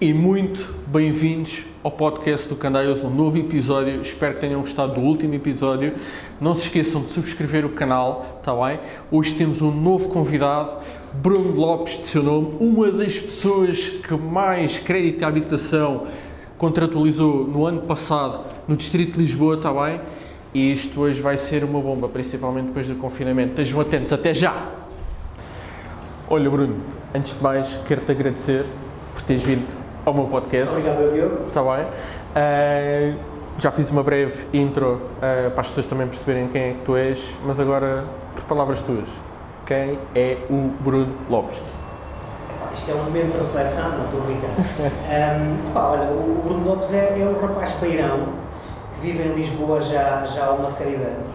E muito bem-vindos ao podcast do Candaios, um novo episódio. Espero que tenham gostado do último episódio. Não se esqueçam de subscrever o canal, está bem? Hoje temos um novo convidado, Bruno Lopes, de seu nome, uma das pessoas que mais crédito à habitação contratualizou no ano passado no Distrito de Lisboa, está bem? E isto hoje vai ser uma bomba, principalmente depois do confinamento. Estejam atentos, até já! Olha, Bruno, antes de mais, quero-te agradecer por teres vindo ao meu podcast. Obrigado, Diogo. Está bem? Uh, já fiz uma breve intro uh, para as pessoas também perceberem quem é que tu és, mas agora, por palavras tuas, quem é o Bruno Lopes? Isto é um momento de reflexão, não estou a brincar. um, pá, olha, o Bruno Lopes é, é um rapaz beirão que vive em Lisboa já, já há uma série de anos,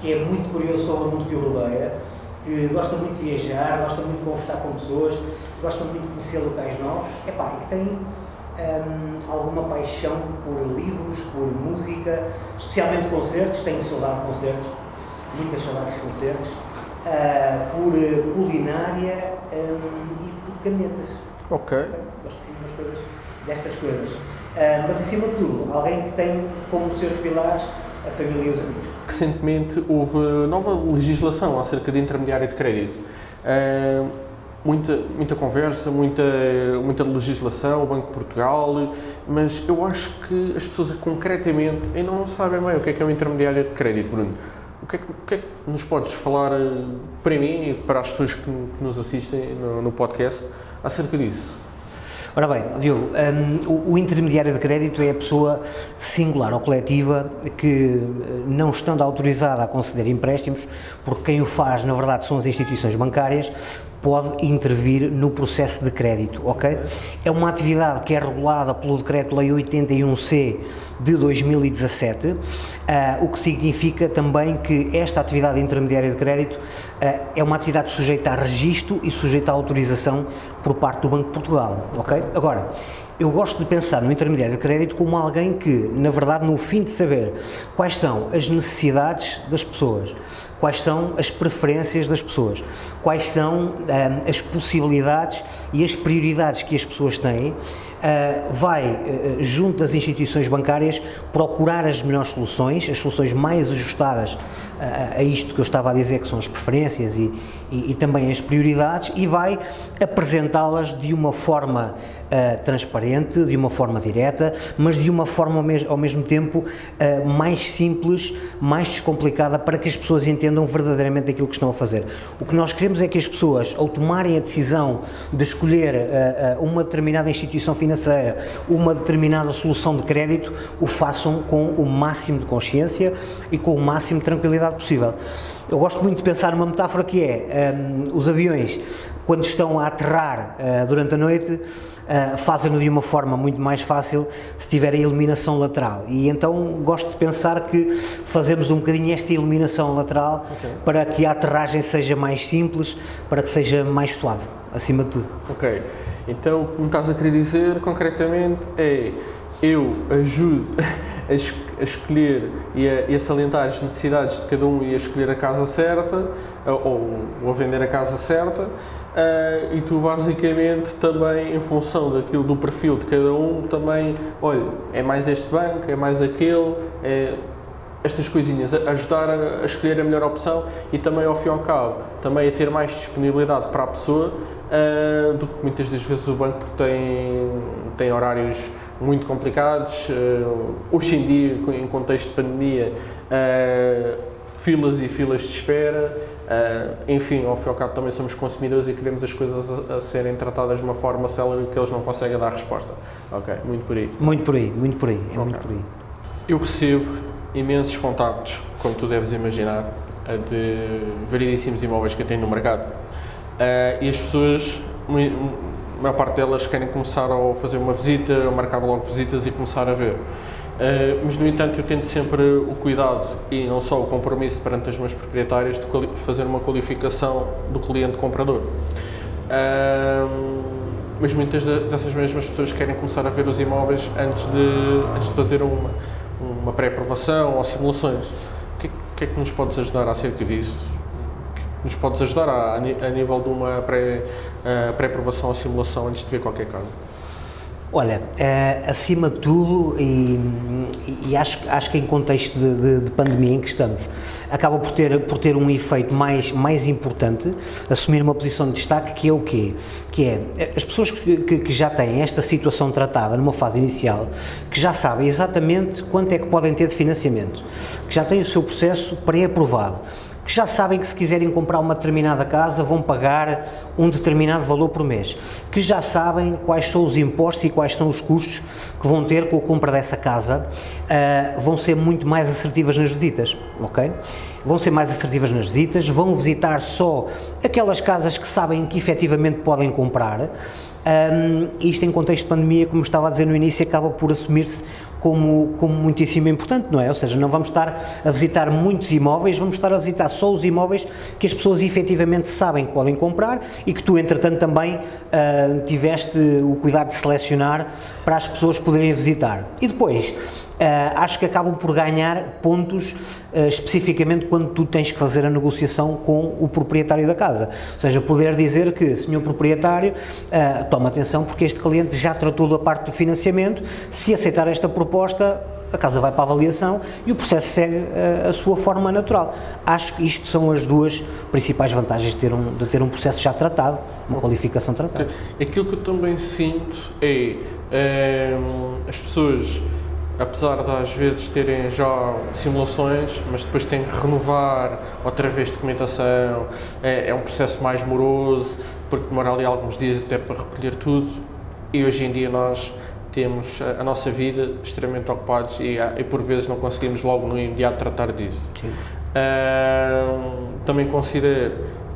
que é muito curioso sobre o mundo que o rodeia, que gosta muito de viajar, gosta muito de conversar com pessoas, gosta muito de conhecer locais novos, epá, e que tem um, alguma paixão por livros, por música, especialmente concertos, tenho saudade de concertos, muitas saudades de concertos, uh, por culinária um, e por canetas. Ok. Coisas, destas coisas. Uh, mas acima de tudo, alguém que tem como seus pilares a família e os amigos. Recentemente houve nova legislação acerca de intermediário de crédito. Uh, muita, muita conversa, muita, muita legislação, o Banco de Portugal, mas eu acho que as pessoas concretamente ainda não sabem bem o que é que é um intermediário de crédito, Bruno. O que, é que, o que, é que nos podes falar para mim e para as pessoas que, que nos assistem no, no podcast acerca disso? Ora bem, Diogo, um, o, o, intermediário de crédito é a pessoa singular ou coletiva que, não estando autorizada a conceder empréstimos, porque quem o faz, na verdade, são as instituições bancárias, pode intervir no processo de crédito, ok? É uma atividade que é regulada pelo Decreto-Lei 81C de 2017, uh, o que significa também que esta atividade intermediária de crédito uh, é uma atividade sujeita a registro e sujeita à autorização por parte do Banco de Portugal, ok? Agora, eu gosto de pensar no intermediário de crédito como alguém que, na verdade, no fim de saber quais são as necessidades das pessoas, quais são as preferências das pessoas, quais são hum, as possibilidades e as prioridades que as pessoas têm, Uh, vai, uh, junto das instituições bancárias, procurar as melhores soluções, as soluções mais ajustadas uh, a isto que eu estava a dizer, que são as preferências e, e, e também as prioridades, e vai apresentá-las de uma forma transparente, de uma forma direta, mas de uma forma ao, mes ao mesmo tempo mais simples, mais descomplicada, para que as pessoas entendam verdadeiramente aquilo que estão a fazer. O que nós queremos é que as pessoas, ao tomarem a decisão de escolher uma determinada instituição financeira, uma determinada solução de crédito, o façam com o máximo de consciência e com o máximo de tranquilidade possível. Eu gosto muito de pensar numa metáfora que é um, os aviões, quando estão a aterrar uh, durante a noite, uh, fazem-no de uma forma muito mais fácil se tiverem iluminação lateral. E então gosto de pensar que fazemos um bocadinho esta iluminação lateral okay. para que a aterragem seja mais simples, para que seja mais suave, acima de tudo. Ok. Então, o que me estás a querer dizer concretamente é eu ajudo a, es a escolher e a, e a, salientar as necessidades de cada um e a escolher a casa certa ou, ou a vender a casa certa uh, e tu basicamente também em função daquilo do perfil de cada um também, olha, é mais este banco, é mais aquele, é estas coisinhas, ajudar a, a escolher a melhor opção e também ao fim e ao cabo, também a ter mais disponibilidade para a pessoa uh, do que muitas das vezes o banco tem, tem horários muito complicados. Uh, hoje em dia, em contexto de pandemia, filas e filas de espera. Enfim, ao fim e ao cabo também somos consumidores e queremos as coisas a, a serem tratadas de uma forma célere que eles não conseguem dar resposta. Ok, muito por aí. Muito por aí, muito por aí, é okay. muito por aí. Eu recebo imensos contactos, como tu deves imaginar, de variedíssimos imóveis que eu tenho no mercado. Uh, e as pessoas, a maior parte delas querem começar a fazer uma visita, a marcar logo visitas e começar a ver. Uh, mas, no entanto, eu tenho sempre o cuidado e não só o compromisso perante os meus proprietários de fazer uma qualificação do cliente comprador. Mas muitas dessas mesmas pessoas querem começar a ver os imóveis antes de, antes de fazer uma, uma pré-aprovação ou simulações. O que, que, é que nos podes ajudar acerca disso? nos podes ajudar a, a nível de uma pré-aprovação ou simulação antes de ver qualquer caso? Olha, uh, acima de tudo, e, e, acho, acho que em contexto de, de, de, pandemia em que estamos, acaba por ter, por ter um efeito mais, mais importante, assumir uma posição de destaque, que é o quê? Que é, as pessoas que, que, que já têm esta situação tratada numa fase inicial, que já sabem exatamente quanto é que podem ter de financiamento, que já têm o seu processo pré-aprovado, que já sabem que se quiserem comprar uma determinada casa vão pagar um determinado valor por mês, que já sabem quais são os impostos e quais são os custos que vão ter com a compra dessa casa, uh, vão ser muito mais assertivas nas visitas, ok? Vão ser mais assertivas nas visitas, vão visitar só aquelas casas que sabem que efetivamente podem comprar. Um, isto em contexto de pandemia, como estava a dizer no início, acaba por assumir-se como, como muitíssimo importante, não é? Ou seja, não vamos estar a visitar muitos imóveis, vamos estar a visitar só os imóveis que as pessoas efetivamente sabem que podem comprar e que tu, entretanto, também uh, tiveste o cuidado de selecionar para as pessoas poderem visitar. E depois, Uh, acho que acabam por ganhar pontos uh, especificamente quando tu tens que fazer a negociação com o proprietário da casa. Ou seja, poder dizer que, senhor proprietário, uh, toma atenção porque este cliente já tratou da parte do financiamento, se aceitar esta proposta, a casa vai para a avaliação e o processo segue a, a sua forma natural. Acho que isto são as duas principais vantagens de ter um, de ter um processo já tratado, uma qualificação tratada. Aquilo que eu também sinto é, é as pessoas apesar de às vezes terem já simulações, mas depois têm que renovar outra vez documentação, é, é, um processo mais moroso, porque demora ali alguns dias até para recolher tudo, e hoje em dia nós temos a, a nossa vida extremamente ocupados e, e, por vezes não conseguimos logo no imediato tratar disso. Uh, também considero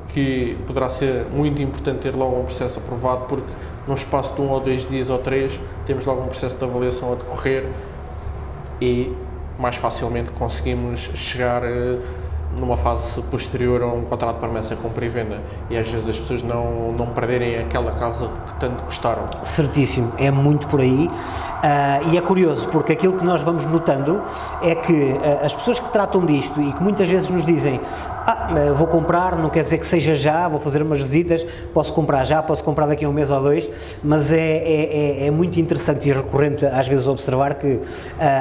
que poderá ser muito importante ter logo um processo aprovado, porque no espaço de um ou dois dias ou três temos logo um processo de avaliação a decorrer e mais facilmente conseguimos chegar eh, numa fase posterior a um contrato de promessa compra e venda. E às vezes as pessoas não, não perderem aquela casa que tanto gostaram. Certíssimo, é muito por aí. Uh, e é curioso porque aquilo que nós vamos notando é que uh, as pessoas que tratam disto e que muitas vezes nos dizem ah, vou comprar, não quer dizer que seja já, vou fazer umas visitas, posso comprar já, posso comprar daqui a um mês ou dois, mas é, é, é, é muito interessante e recorrente às vezes observar que uh,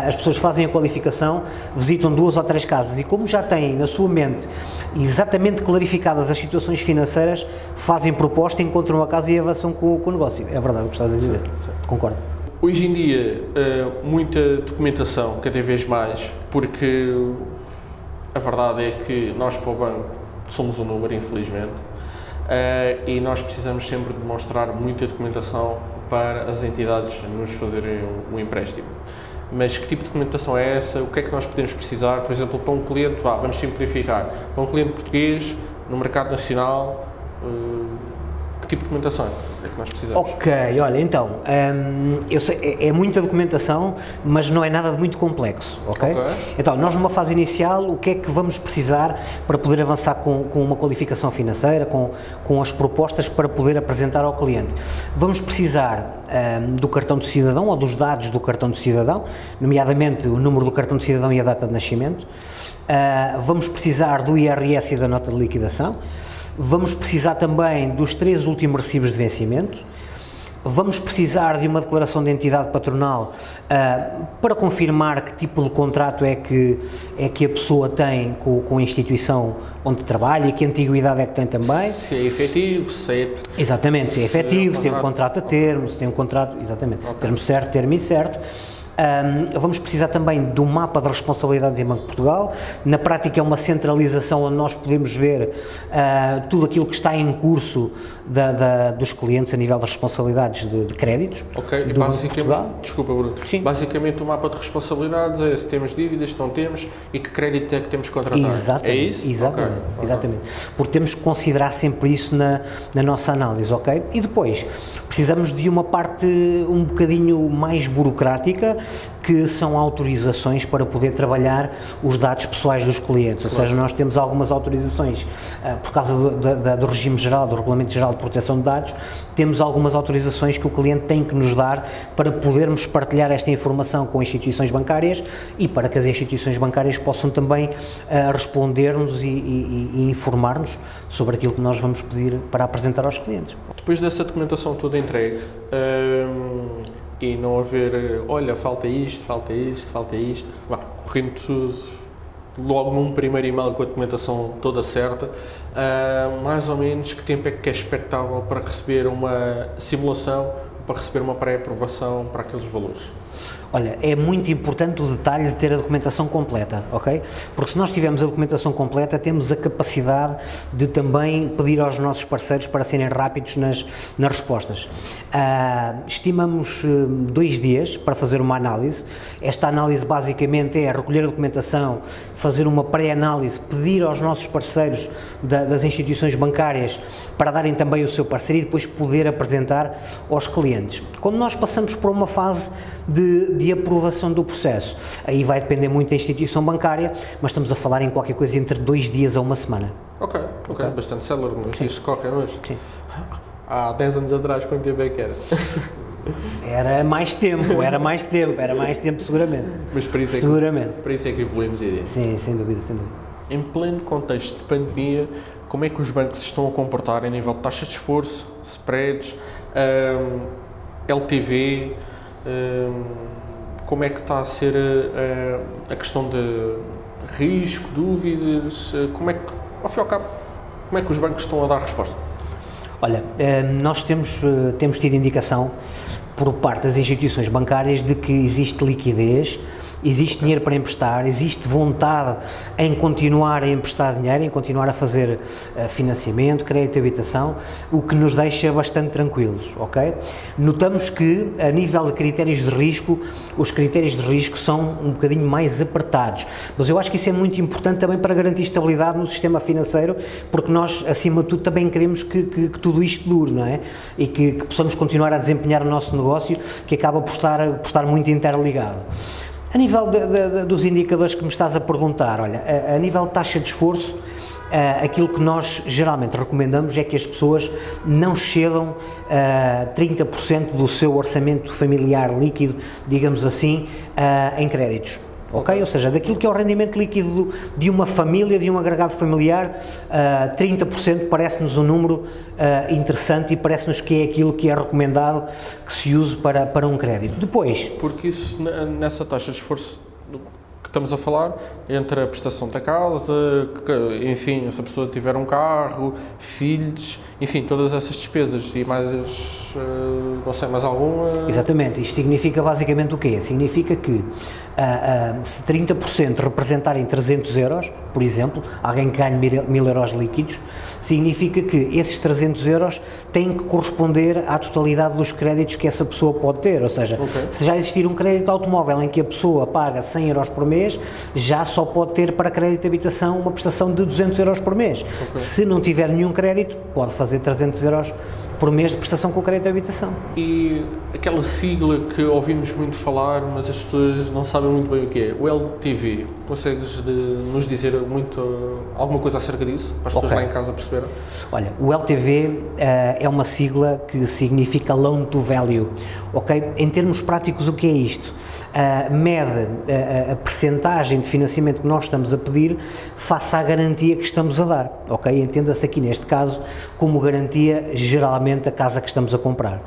as pessoas fazem a qualificação, visitam duas ou três casas e como já têm na sua mente exatamente clarificadas as situações financeiras, fazem proposta, encontram a casa e avançam com, com o negócio. É verdade o que estás a dizer. Concordo. Hoje em dia, eh, muita documentação, cada vez mais, porque a verdade é que nós para o banco somos um número, infelizmente, eh, e nós precisamos sempre demonstrar muita documentação para as entidades nos fazerem o empréstimo. Mas que tipo de documentação é essa, o que é que nós podemos precisar, por exemplo, para um cliente, vá, vamos simplificar, para um cliente português, no mercado nacional, uh, que tipo de documentação é que nós precisamos? Ok, olha, então, hum, eu sei, é, é, muita documentação, mas não é nada de muito complexo, ok? okay? Então, nós numa fase inicial, o que é que vamos precisar para poder avançar com, com uma qualificação financeira, com, com as propostas para poder apresentar ao cliente? Vamos precisar um, do cartão de cidadão ou dos dados do cartão de cidadão, nomeadamente o número do cartão de cidadão e a data de nascimento. Uh, vamos precisar do IRS e da nota de liquidação. Vamos precisar também dos três últimos recibos de vencimento. Vamos precisar de uma declaração de entidade patronal uh, para confirmar que tipo de contrato é que, é que a pessoa tem com, com a instituição onde trabalha e que antiguidade é que tem também. Se é efetivo, se é. Exatamente, se é efetivo, se, é um se tem um contrato a termo, se tem um contrato. Exatamente, okay. termo certo, termo incerto. Um, vamos precisar também do mapa de responsabilidades em Banco de Portugal. Na prática, é uma centralização onde nós podemos ver uh, tudo aquilo que está em curso da, da, dos clientes a nível das responsabilidades de, de créditos. Ok, e basicamente, desculpa, Bruno. Sim. Basicamente, o mapa de responsabilidades é se temos dívidas, se não temos e que crédito é que temos que contratar. Exatamente. É isso? Exatamente. Okay. exatamente. Porque temos que considerar sempre isso na, na nossa análise, ok? E depois, precisamos de uma parte um bocadinho mais burocrática que são autorizações para poder trabalhar os dados pessoais dos clientes, ou seja, nós temos algumas autorizações uh, por causa do, do, do, regime geral, do Regulamento Geral de Proteção de Dados, temos algumas autorizações que o cliente tem que nos dar para podermos partilhar esta informação com instituições bancárias e para que as instituições bancárias possam também uh, responder-nos e, e, e informar-nos sobre aquilo que nós vamos pedir para apresentar aos clientes. Depois dessa documentação toda entregue hum, e não haver, olha, falta isto, falta isto, falta isto, vá, correndo tudo logo num primeiro e-mail com a documentação toda certa, uh, mais ou menos que tempo é que é expectável para receber uma simulação, para receber uma pré-aprovação para aqueles valores? Olha, é muito importante o detalhe de ter a documentação completa, ok? Porque se nós tivermos a documentação completa, temos a capacidade de também pedir aos nossos parceiros para serem rápidos nas, nas respostas. Uh, estimamos uh, dois dias para fazer uma análise. Esta análise basicamente é recolher a documentação, fazer uma pré-análise, pedir aos nossos parceiros da, das instituições bancárias para darem também o seu parecer e depois poder apresentar aos clientes. Quando nós passamos por uma fase de de aprovação do processo. Aí vai depender muito da instituição bancária, mas estamos a falar em qualquer coisa entre dois dias a uma semana. Ok, ok, okay. bastante célere, mas isto corre hoje. Sim. Há 10 anos atrás, quanto tempo é que era? Era mais tempo, era mais tempo, era mais tempo seguramente. Mas para isso é seguramente. Que, para isso é que evoluímos a ideia. Sim, sem dúvida, sem dúvida. Em pleno contexto de pandemia, como é que os bancos estão a comportar a nível de taxas de esforço, spreads, um, LTV, como é que está a ser a, a, questão de risco, dúvidas, eh, como é que, ao fim e ao cabo, como é que os bancos estão a dar resposta? Olha, nós temos, temos tido indicação por parte das instituições bancárias de que existe liquidez existe dinheiro para emprestar, existe vontade em continuar a emprestar dinheiro, em continuar a fazer uh, financiamento, crédito de habitação, o que nos deixa bastante tranquilos, ok? Notamos que, a nível de critérios de risco, os critérios de risco são um bocadinho mais apertados, mas eu acho que isso é muito importante também para garantir estabilidade no sistema financeiro, porque nós, acima de tudo, também queremos que, que, que tudo isto dure, não é? E que, que possamos continuar a desempenhar o nosso negócio, que acaba por estar, por estar muito interligado. A nível de, de, dos indicadores que me estás a perguntar, olha, a, a nível de taxa de esforço, uh, aquilo que nós geralmente recomendamos é que as pessoas não cedam uh, 30% do seu orçamento familiar líquido, digamos assim, uh, em créditos ok? Ou seja, daquilo que é o rendimento líquido de uma família, de um agregado familiar, uh, 30% parece-nos um número uh, interessante e parece-nos que é aquilo que é recomendado que se use para, para um crédito. Depois... Porque isso, nessa taxa de esforço que estamos a falar, entre a prestação da casa, que, enfim, se a pessoa tiver um carro, filhos, enfim, todas essas despesas e mais, uh, não sei, mais alguma... Exatamente, isto significa basicamente o quê? Significa que uh, uh, se 30% representarem 300 euros, por exemplo, alguém que ganhe mil euros líquidos, significa que esses 300 euros têm que corresponder à totalidade dos créditos que essa pessoa pode ter, ou seja, okay. se já existir um crédito automóvel em que a pessoa paga 100 euros por mês, já só pode ter para crédito de habitação uma prestação de 200 euros por mês. Okay. Se não tiver nenhum crédito, pode fazer 300 euros por mês de prestação com crédito de habitação. E aquela sigla que ouvimos muito falar, mas as pessoas não sabem muito bem o que é, o LTV, consegues de, nos dizer muito, alguma coisa acerca disso, para as pessoas okay. lá em casa perceberem? Olha, o LTV uh, eh, é uma sigla que significa Loan to Value, ok? Em termos práticos, o que é isto? Uh, mede uh, a percentagem de financiamento que nós estamos a pedir face à garantia que estamos a dar, ok? Entenda-se aqui neste caso como garantia geralmente a casa que estamos a comprar.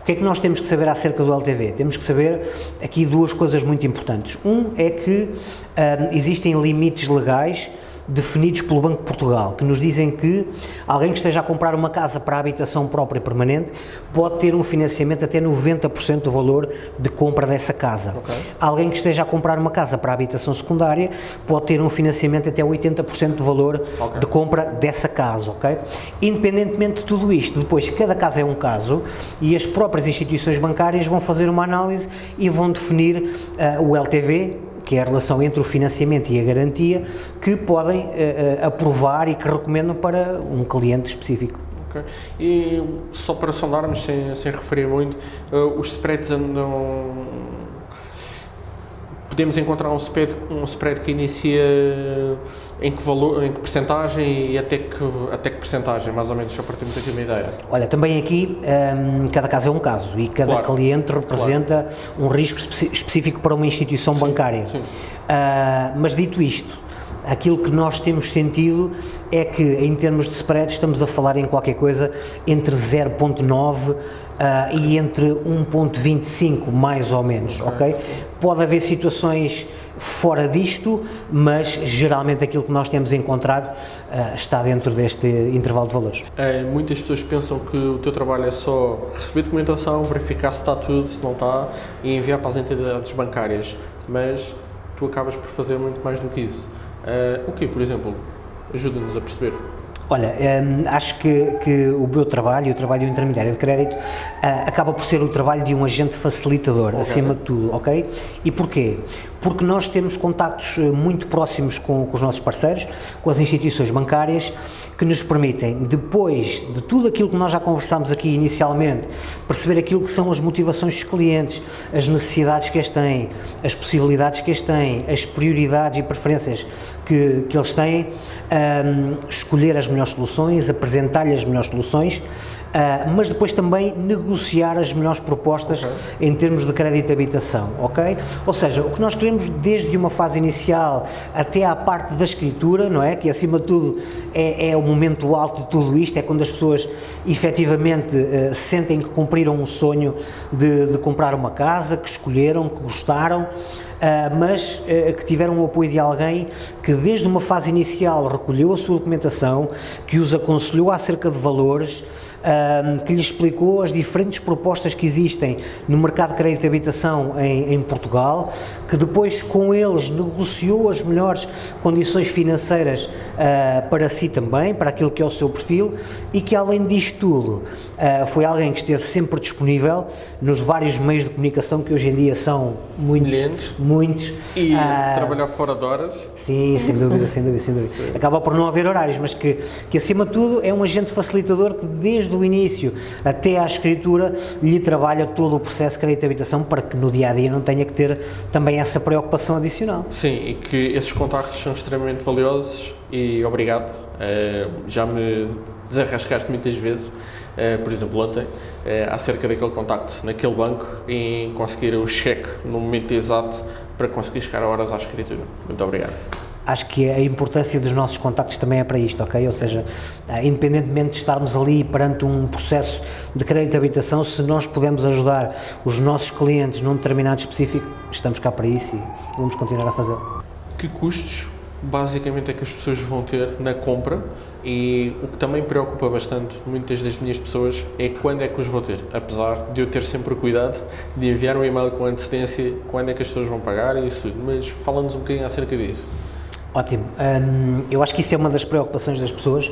O que é que nós temos que saber acerca do LTV? Temos que saber aqui duas coisas muito importantes. Um é que um, existem limites legais definidos pelo Banco de Portugal, que nos dizem que alguém que esteja a comprar uma casa para a habitação própria permanente pode ter um financiamento até 90% do valor de compra dessa casa. Okay. Alguém que esteja a comprar uma casa para a habitação secundária pode ter um financiamento até 80% do valor okay. de compra dessa casa, ok? Independentemente de tudo isto, depois cada caso é um caso e as próprias instituições bancárias vão fazer uma análise e vão definir uh, o LTV, que é a relação entre o financiamento e a garantia, que podem uh, aprovar e que recomendam para um cliente específico. Okay. E só para sondarmos, sem, sem referir muito, uh, os spreads andam podemos encontrar um spread, um spread que inicia em que valor, em que percentagem e até que, até que percentagem, mais ou menos, só para termos aqui uma ideia? Olha, também aqui um, cada caso é um caso e cada claro. cliente representa claro. um risco específico para uma instituição sim, bancária. Sim. Uh, mas dito isto, aquilo que nós temos sentido é que em termos de spread estamos a falar em qualquer coisa entre 0.9 Uh, e entre 1.25 mais ou menos, ok? Pode haver situações fora disto, mas geralmente aquilo que nós temos encontrado uh, está dentro deste intervalo de valores. É, muitas pessoas pensam que o teu trabalho é só receber documentação, verificar se está tudo, se não está e enviar para as entidades bancárias, mas tu acabas por fazer muito mais do que isso. Uh, o que, por exemplo? Ajuda-nos a perceber. Olha, hum, acho que, que, o meu trabalho, o trabalho do intermediário de crédito, uh, acaba por ser o trabalho de um agente facilitador, okay. acima de tudo, ok? E porquê? Porque nós temos contactos eh, muito próximos com, com, os nossos parceiros, com as instituições bancárias, que nos permitem, depois de tudo aquilo que nós já conversámos aqui inicialmente, perceber aquilo que são as motivações dos clientes, as necessidades que eles têm, as possibilidades que eles têm, as prioridades e preferências que, que eles têm, um, escolher as melhores soluções, apresentar-lhe as melhores soluções, uh, mas depois também negociar as melhores propostas okay. em termos de crédito de habitação, ok? Ou seja, o que nós queremos desde uma fase inicial até à parte da escritura, não é? Que acima de tudo é, é o momento alto de tudo isto, é quando as pessoas efetivamente uh, sentem que cumpriram um sonho de, de comprar uma casa, que escolheram, que gostaram, mas uh, que tiveram o apoio de alguém que desde uma fase inicial recolheu a sua documentação, que os aconselhou acerca de valores, uh, que lhes explicou as diferentes propostas que existem no mercado de crédito de habitação em, Portugal, que depois com eles negociou as melhores condições financeiras para si também, para aquilo que é o seu perfil e que além disto tudo foi alguém que esteve sempre disponível nos vários meios de comunicação que hoje em dia são muitos muitos. E uh, trabalhar fora de horas? Sim, sem dúvida, sem dúvida, sem dúvida. Sim. Acaba por não haver horários, mas que, que acima de tudo é um agente facilitador que desde o início até à escritura lhe trabalha todo o processo de crédito de habitação para que no dia a dia não tenha que ter também essa preocupação adicional. Sim, e que esses contactos são extremamente valiosos e obrigado. Uh, já me desarrascaste muitas vezes eh, por exemplo, ontem, eh, acerca daquele contacto naquele banco e conseguir o cheque no momento exato para conseguir chegar a horas à escritura. Muito obrigado acho que a importância dos nossos contactos também é para isto, ok? Ou seja, eh, independentemente de estarmos ali perante um processo de crédito de habitação, se nós podemos ajudar os nossos clientes num determinado específico, estamos cá para isso e vamos continuar a fazê-lo. Que custos basicamente é que as pessoas vão ter na compra e o que também preocupa bastante muitas das minhas pessoas é quando é que os vou ter, apesar de eu ter sempre o cuidado de enviar um e-mail com antecedência quando é que as pessoas vão pagar e isso tudo, mas fala-nos um bocadinho acerca disso. Ótimo, hum, eu acho que isso é uma das preocupações das pessoas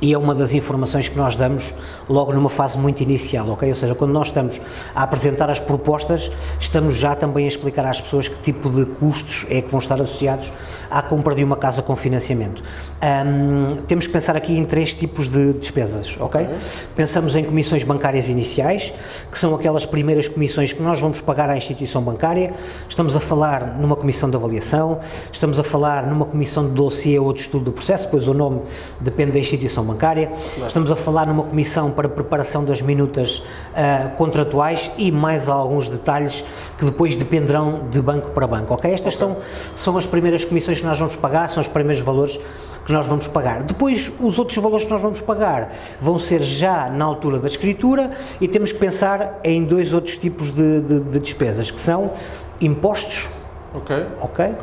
e é uma das informações que nós damos logo numa fase muito inicial, ok? Ou seja, quando nós estamos a apresentar as propostas, estamos já também a explicar às pessoas que tipo de custos é que vão estar associados à compra de uma casa com financiamento. Um, temos que pensar aqui em três tipos de despesas, ok? okay? Pensamos em comissões bancárias iniciais, que são aquelas primeiras comissões que nós vamos pagar à instituição bancária. Estamos a falar numa comissão de avaliação, estamos a falar numa comissão de dossiê ou de estudo do processo, pois o nome depende da instituição bancária. Claro. Estamos a falar numa comissão para preparação das minutas uh, contratuais e mais alguns detalhes que depois dependerão de banco para banco. Ok? Estas okay. São, são as primeiras comissões que nós vamos pagar, são os primeiros valores que nós vamos pagar. Depois, os outros valores que nós vamos pagar vão ser já na altura da escritura e temos que pensar em dois outros tipos de, de, de despesas, que são impostos. Ok. Ok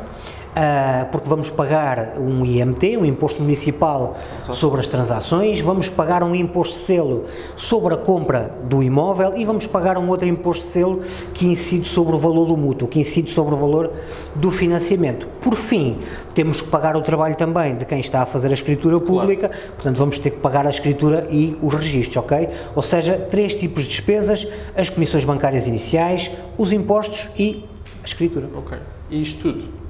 uh, porque vamos pagar um IMT, um Imposto Municipal sobre as transações, vamos pagar um imposto de selo sobre a compra do imóvel e vamos pagar um outro imposto de selo que incide sobre o valor do mútuo, que incide sobre o valor do financiamento. Por fim, temos que pagar o trabalho também de quem está a fazer a escritura pública, claro. portanto vamos ter que pagar a escritura e os registros, ok? Ou seja, três tipos de despesas, as comissões bancárias iniciais, os impostos e a escritura. Ok. E isto tudo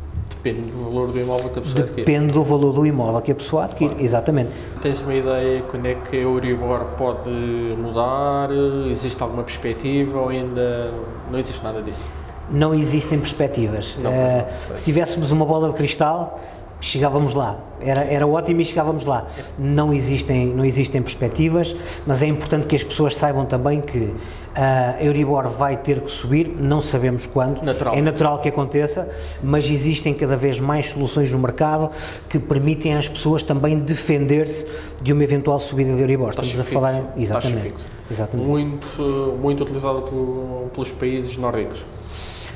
Depende do valor do imóvel que a pessoa adquire. Depende do valor do imóvel que a pessoa adquire, claro. exatamente. Tens uma ideia quando é que a Euribor pode mudar? Existe alguma perspectiva ou ainda não existe nada disso? não existem perspectivas. Não, Eh, não, se tivéssemos uma bola de cristal, chegávamos lá. Era, era ótimo e chegávamos lá. Não existem, não existem perspectivas, mas é importante que as pessoas saibam também que a Euribor vai ter que subir, não sabemos quando. Natural. É natural que aconteça, mas existem cada vez mais soluções no mercado que permitem às pessoas também defender-se de uma eventual subida de Euribor. Estamos Taxa a falar. fixa, Exatamente. taxa fixa. exatamente. Muito, muito utilizada pelo- pelos países nórdicos.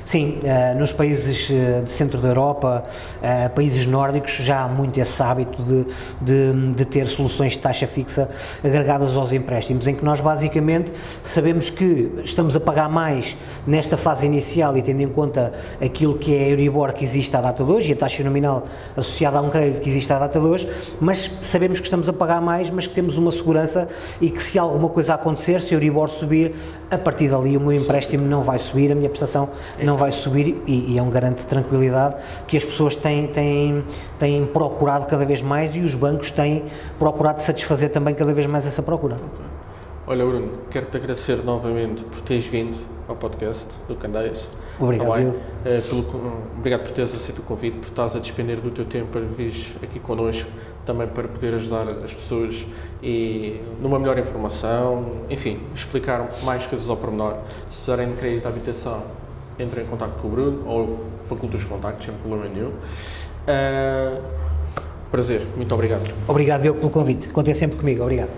Sim, eh, nos países eh, de centro da Europa, eh, países nórdicos, já há muito esse hábito de, de, de ter soluções de taxa fixa agregadas aos empréstimos, em que nós basicamente sabemos que estamos a pagar mais nesta fase inicial e tendo em conta aquilo que é a Euribor que existe à data de hoje e a taxa nominal associada a um crédito que existe à data de hoje, mas sabemos que estamos a pagar mais, mas que temos uma segurança e que se alguma coisa acontecer, se a Euribor subir, a partir dali o meu empréstimo não vai subir, a minha prestação não vai subir e, e é um garante de tranquilidade que as pessoas têm, têm, têm procurado cada vez mais e os bancos têm procurado satisfazer também cada vez mais essa procura. Olha, Bruno, quero-te agradecer novamente por teres vindo ao podcast do Candeias. Obrigado, Tá bem? Diogo. Eh, pelo obrigado por teres aceito o convite, por estás a despender do teu tempo para vires aqui connosco, também para poder ajudar as pessoas e numa melhor informação, enfim, explicar mais coisas ao pormenor. Se precisarem de crédito à habitação, entrem em contato com o Bruno ou facultem os contactos, sem problema nenhum. Eh, prazer, muito obrigado. Obrigado, Diogo, pelo convite. Contem sempre comigo. Obrigado.